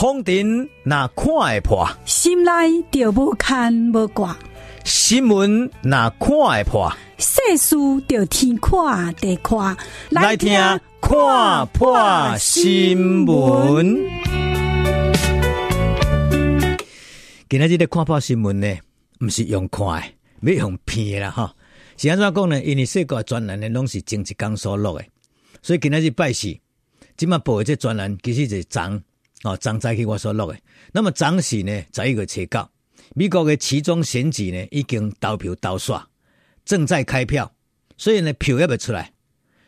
风尘那看会破，心内就无牵无挂；新闻那看会破，世事就天看地看。来听看破新闻。今仔日的看破新闻呢，毋是用看的，要用片的啦哈。是安怎讲呢？因为世界专栏呢，拢是前一天所录的，所以今仔日拜四，即麦报的这专栏其实就是昨。哦，昨早起我所录的。那么昨时呢，十一月初九，美国的其中选举呢，已经投票投煞，正在开票，所以呢，票也未出来，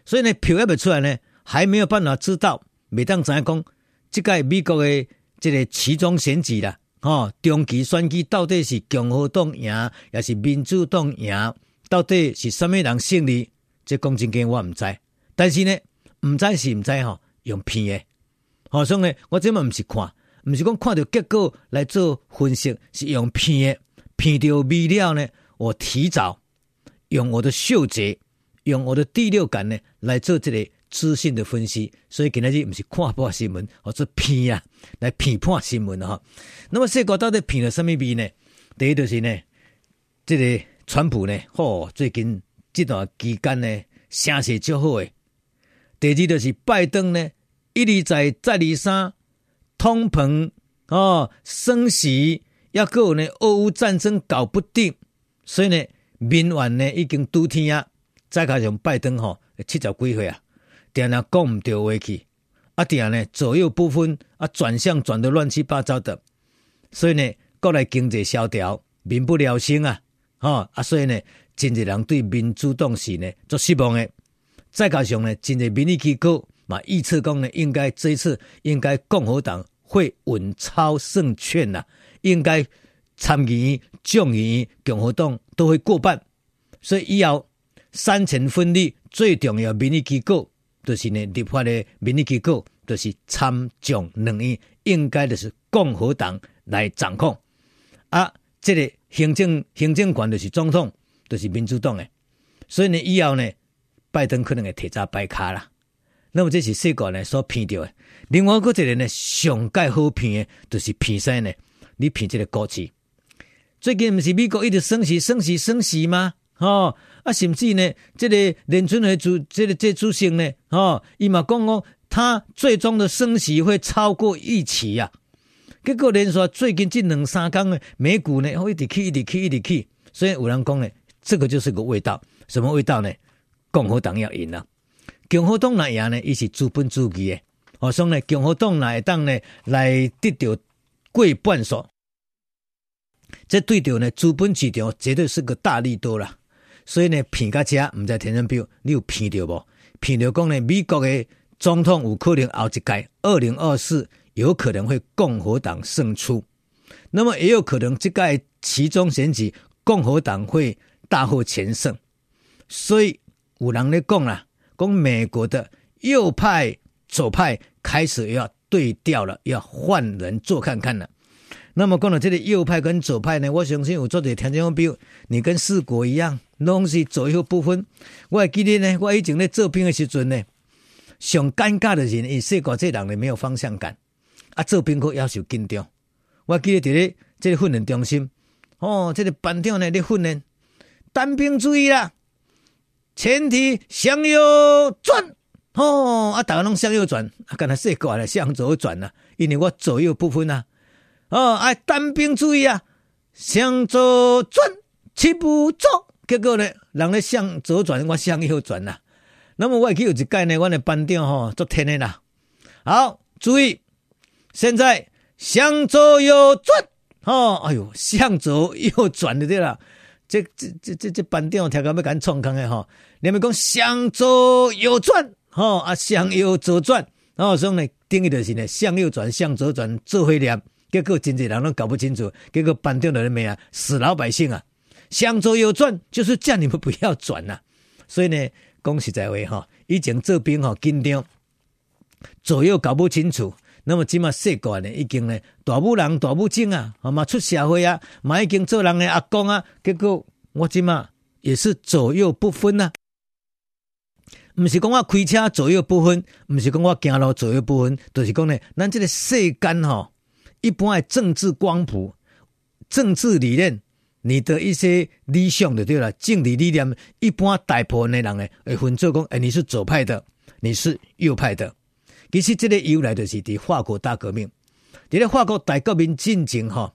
所以呢，票也未出来呢，还没有办法知道，每当怎样讲，这个美国的这个其中选举啦，哦，中期选举到底是共和党赢，还是民主党赢，到底是什么人胜利？这讲真经我唔知，但是呢，唔知是唔知吼，用骗的。好，所以呢，我这么不是看，不是讲看到结果来做分析，是用骗的，骗到未料呢。我提早用我的嗅觉，用我的第六感呢来做这个资讯的分析。所以今日不是看破新闻，而是骗啊，来批判新闻哈。那么这个到底骗了什么味呢？第一就是呢，这个川普呢，哦，最近这段期间呢，声势较好诶。第二就是拜登呢。一而再，再而三，通膨哦，升息，抑阁呢，俄乌战争搞不定，所以呢，民怨呢已经拄天啊！再加上拜登吼七十几岁啊，定定讲唔对话去，啊定呢左右不分，啊转向转得乱七八糟的，所以呢，国内经济萧条，民不聊生啊！哦啊，所以呢，真济人对民主党是呢做失望的，再加上呢，真济民意机构。嘛，预测讲呢，应该这一次应该共和党会稳操胜券呐，应该参议院、众议院共和党都会过半，所以以后三权分立最重要民意机构就是呢，立法的民意机构就是参众两院，应该就是共和党来掌控，啊，这个行政行政权就是总统，就是民主党的，所以呢，以后呢，拜登可能会提早摆卡啦。那么这是世界呢所骗到的，另外一个一个呢上盖好骗的，就是骗啥呢？你骗这个国旗，最近不是美国一直升息、升息、升息吗？哦，啊，甚至呢，这个联准会主这个这主席呢，哦，伊嘛讲讲，他最终的升息会超过预期、啊。结果连说最近这两三天呢，美股呢一直起，一直起，一直起，所以有人讲呢，这个就是个味道，什么味道呢？共和党要赢了。共和党来赢呢，伊是资本主义的，我说呢，共和党来当呢来得到过半数，这对着呢资本市场绝对是个大利多啦。所以呢，骗到这唔在天上标，你有骗到无？骗到讲呢，美国的总统有可能后一届二零二四有可能会共和党胜出，那么也有可能这届其中选举共和党会大获全胜。所以有人咧讲啦。从美国的右派、左派开始要对调了，要换人做看看了。那么讲到这个右派跟左派呢，我相信有做点条件比如你跟四国一样，拢是左右不分。我还记得呢，我以前在做兵的时阵呢，上尴尬的人，以四国这人呢没有方向感啊，做兵可要求紧张。我记得在这个训练中心，哦，这个班长呢在训练单兵注意啦。前提向右转，哦，啊，大家拢向右转，啊，刚才说过了，向左转了，因为我左右不分啊，哦，哎，单兵注意啊，向左转，七步走，结果呢，人咧向左转，我向右转了，那么我还记有一届呢，我的班长吼，昨天的啦，好，注意，现在向左右转，哦，哎呦，向左右转的对了。这这这这这班长听讲要敢创空的吼，你们讲向左右转，吼啊向右左转，然后说呢，定义就是呢向右转向左转做会念，结果真济人都搞不清楚，结果班长的人没啊，死老百姓啊，向左右转就是叫你们不要转呐，所以呢，讲实在话哈，以前做兵哈紧张，左右搞不清楚。那么今嘛世界呢，已经呢大母人大母精啊，好嘛出社会啊，嘛已经做人的阿公啊，结果我今嘛也是左右不分呐、啊，不是讲我开车左右不分，不是讲我走路左右不分，就是讲呢，咱这个世间吼，一般的政治光谱、政治理念，你的一些理想的对了，政治理念，一般大部分的人呢会分做讲，诶，你是左派的，你是右派的。其实这个由来就是伫法国大革命，伫咧法国大革命进程吼，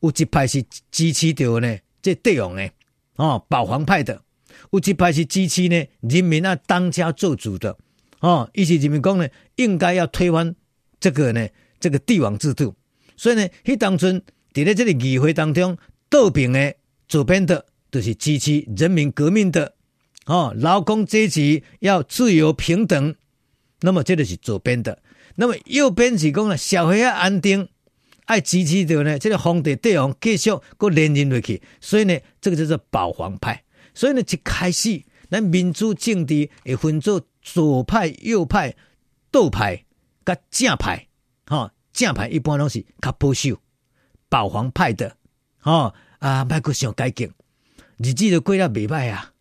有一派是支持着呢，这帝王呢，哦，保皇派的，有一派是支持呢，人民啊当家做主的，哦，意思人民讲呢，应该要推翻这个呢，这个帝王制度。所以呢，迄当阵伫咧这个议会当中，倒边的左边的都是支持人民革命的，哦，劳工阶级要自由平等。那么这个是左边的，那么右边是讲呢，社会要安定，爱支持着呢，这个皇帝帝王继续搁连任落去，所以呢，这个叫做保皇派。所以呢，一开始咱民主政治会分做左派、右派、倒派、甲正派。哈、正派一般拢是较保守、保皇派的。哈、啊，莫阁想改革，日子都过了未歹啊，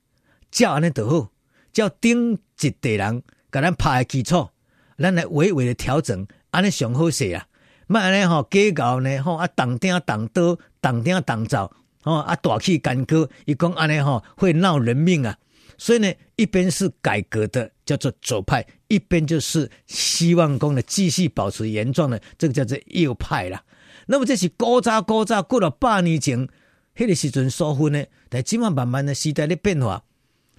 照安尼就好，照顶一代人。给咱拍的基础，咱来微微的调整，安尼上好势啊！莫安尼吼，计较呢吼啊，动鼎动刀，动鼎动灶，吼啊，大气干戈，伊讲安尼吼会闹人命啊！所以呢，一边是改革的，叫做左派；一边就是希望讲呢继续保持原状的，这个叫做右派啦。那么这是古早古早过了百年前，迄个时阵所分的，但今晚慢慢的时代的变化，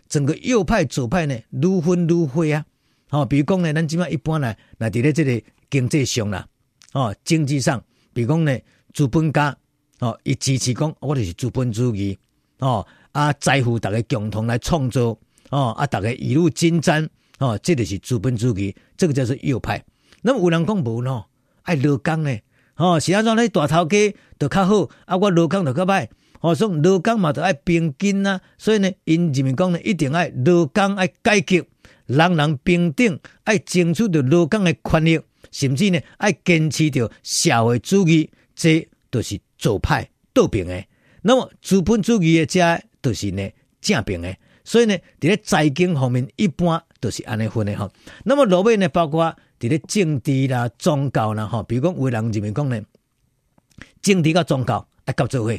整个右派左派呢，愈分愈灰啊！哦，比如讲呢，咱即马一般呢，那伫咧这个经济上啦，哦，经济上，比如讲呢，资本家，哦，伊支持讲，我就是资本主义，哦，啊，在乎大家共同来创造，哦，啊，大家一路竞争，哦，这就是资本主义，这个叫做右派。那么有人讲无喏，爱劳工呢，哦，是安怎咧大头家就较好，啊，我劳工就较歹，哦，所以劳工嘛就爱平均啊，所以呢，因人民讲呢，一定爱劳工爱改革。人人平等，爱争取着劳工的权益，甚至呢爱坚持着社会主义，这都是左派倒边的。那么资本主义的家都是呢正边的。所以呢，伫咧财经方面一般都是安尼分的吼。那么落尾呢，包括伫咧政治啦、宗教啦，吼，比如讲为人人民讲呢，政治甲宗教爱合作伙，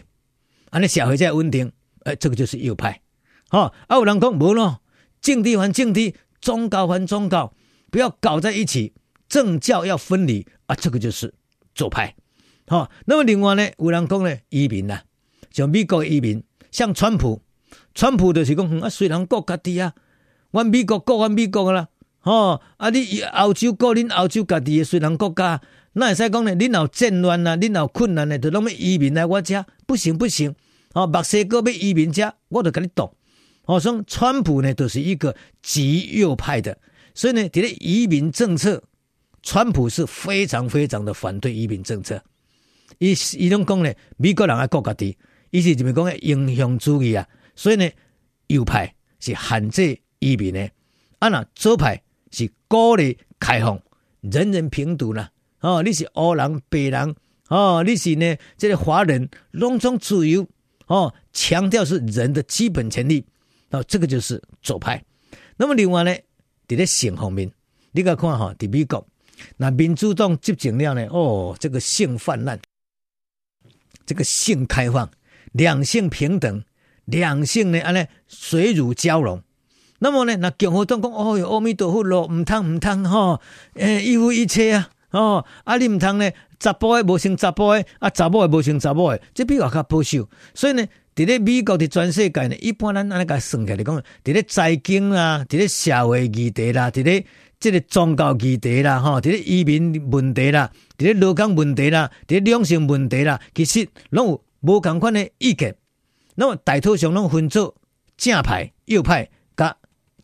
安尼社会才稳定。诶，这个就是右派。哈，啊有人讲无咯，政治还政治。宗教还宗教不要搞在一起，政教要分离啊！这个就是左派。好、那么另外呢，有人讲呢，移民啊，像美国移民，像川普，川普就是讲啊，虽然国家的啊，阮美国国阮美国啦，哦，啊你欧洲国恁欧洲家己的虽然国家，那会使讲呢，恁有战乱啊，恁有困难呢，就拢要移民来我家，不行不行，哦，墨西哥要移民家，我就跟你斗。好像川普呢，都是一个极右派的，所以呢，这个移民政策，川普是非常非常的反对移民政策。伊伊拢讲呢，美国人爱国家的，伊是怎么讲呢？英雄主义啊，所以呢，右派是限制移民的，啊那左派是鼓励开放，人人平等啦。哦，你是黑人白人，哦，你是呢这个华人，拢总自由，哦，强调是人的基本权利。哦，这个就是左派。那么另外呢，在咧性方面，你个看哈，在美国，那民主党执政了呢，哦，这个性泛滥，这个性开放，两性平等，两性呢，安尼水乳交融。那么呢，那共和党讲，哦哟，阿弥陀佛咯，唔通唔通哈，诶，一夫一妻啊，哦，啊你唔通呢，查甫的无生查甫的，啊查某的无生查某的，这比我较保守，所以呢。伫咧美国伫全世界呢，一般咱安尼甲算起来讲，伫咧财经啦，伫咧社会议题啦，伫咧即个宗教议题啦，吼，伫咧移民问题啦，伫咧劳工问题啦，伫咧两性问题啦，其实拢有无共款的意见。那么大多数拢分做正派、右派、甲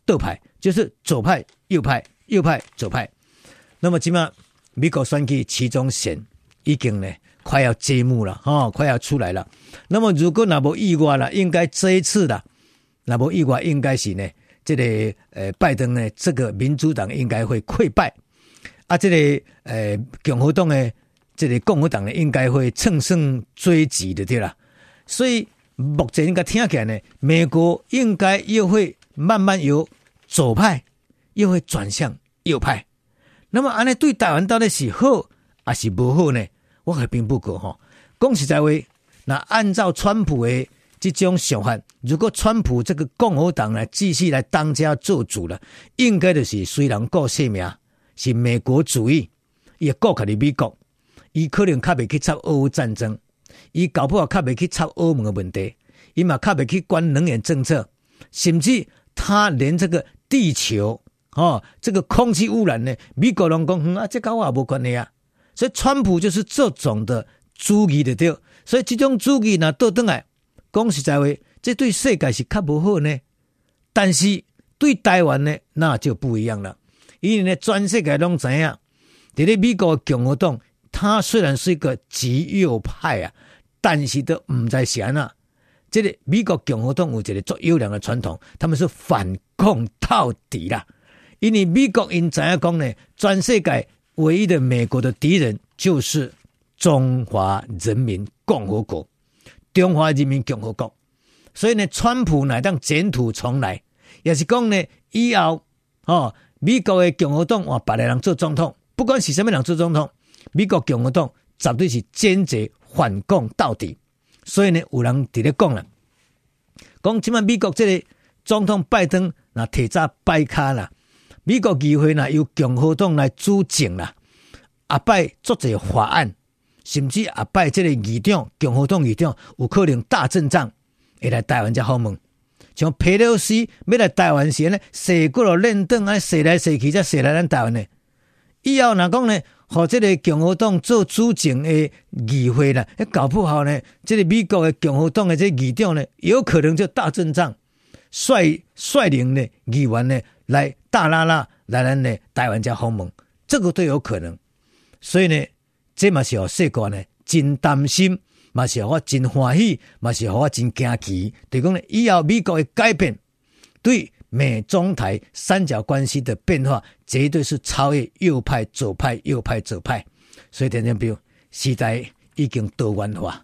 倒派，就是左派、右派、右派、左派。那么即马美国选举其中选已经呢。快要揭幕了，哈、快要出来了。那么如果那不意外了，应该这一次的那不意外，应该是呢，这个呃拜登呢，这个民主党应该会溃败，啊，这个呃共和党呢，这个共和党呢，应该会乘胜追击的对了。所以目前应该听起来呢，美国应该又会慢慢由左派又会转向右派。那么安尼对台湾到底是好还是不好呢？我还并不过哈。讲实在话，那按照川普的这种想法，如果川普这个共和党来继续来当家做主了，应该就是虽然顾性命是美国主义，也顾卡的美国，伊可能较袂去插俄乌战争，伊搞不好较袂去插欧盟的问题，伊嘛较袂去管能源政策，甚至他连这个地球哦，这个空气污染呢，美国人讲、嗯、啊，这跟我也无关系啊。所以川普就是这种的主义的对，所以这种主义呢，倒转来讲实在话，这对世界是较无好呢，但是对台湾呢，那就不一样了。因为呢，全世界拢知影，伫咧美国的共和党，他虽然是一个极右派啊，但是都唔在闲啊。这个美国共和党有一个最优良的传统，他们是反共到底啦。因为美国因知影讲呢，全世界唯一的美国的敌人就是中华人民共和国，中华人民共和国。所以呢，川普乃当卷土重来，也是讲呢，以后哦。美国的共和党换别个人做总统，不管是什么人做总统，美国共和党绝对是坚决反共到底。所以呢，有人伫咧讲了，讲即摆美国这个总统拜登那提早摆卡啦，美国议会呢由共和党来主政啦，阿拜做这法案，甚至阿拜这个议长共和党议长有可能大阵仗，会来台湾这访问。像佩洛西要来台湾时呢，射过了练凳啊，射来射去才射来咱台湾呢。以后哪讲呢？和这个共和党做主政的议会呢，搞不好呢，这个美国的共和党的这议长呢，有可能就大阵仗，率率领的议员呢来大拉拉来咱呢台湾加访问，这个都有可能。所以呢，这嘛是让世界呢真担心。嘛是让我真欢喜，嘛是让我真惊奇。对讲呢，以后美国的改变，对美中台三角关系的变化，绝对是超越右派、左派、右派、左派。所以，听听，比如时代已经多元化。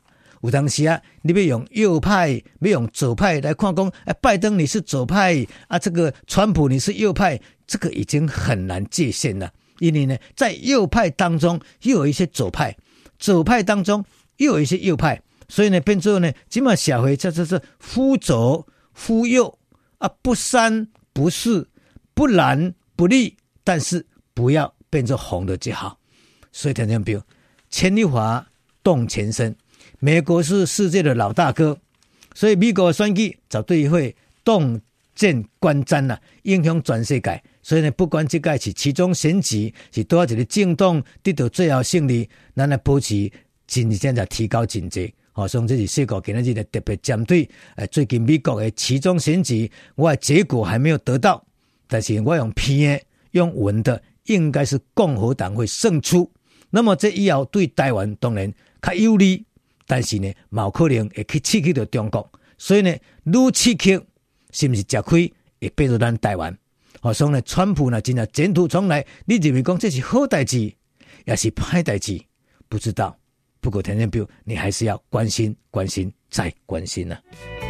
有当时啊，你要用右派，要用左派来看讲，哎，拜登你是左派啊，这个川普你是右派，这个已经很难界限了。因为呢，在右派当中又有一些左派，左派当中。又有一些右派，所以呢，变做呢，起码小回这这是忽左忽右啊，不三不四，不蓝不绿，但是不要变作红的就好。所以，听听比如，牵一发动全身，美国是世界的老大哥，所以美国的选举绝对会动见观瞻呐，影响全世界。所以呢，不管这个是期中选举是多少一个政党得到最后胜利，咱来保持。今天在提高警觉，好，所以这是四个今日的特别针对。诶，最近美国的期中选举，我的结果还没有得到，但是我用听用文的，应该是共和党会胜出。那么这以后对台湾当然较有利，但是呢，冇可能会去刺激到中国。所以呢，愈刺激是不是吃亏，会变成咱台湾。好，所以呢，川普呢，真的卷土重来，你认为讲这是好代志，也是坏代志，不知道。不过，田建彪，你还是要关心、关心再关心呢、啊。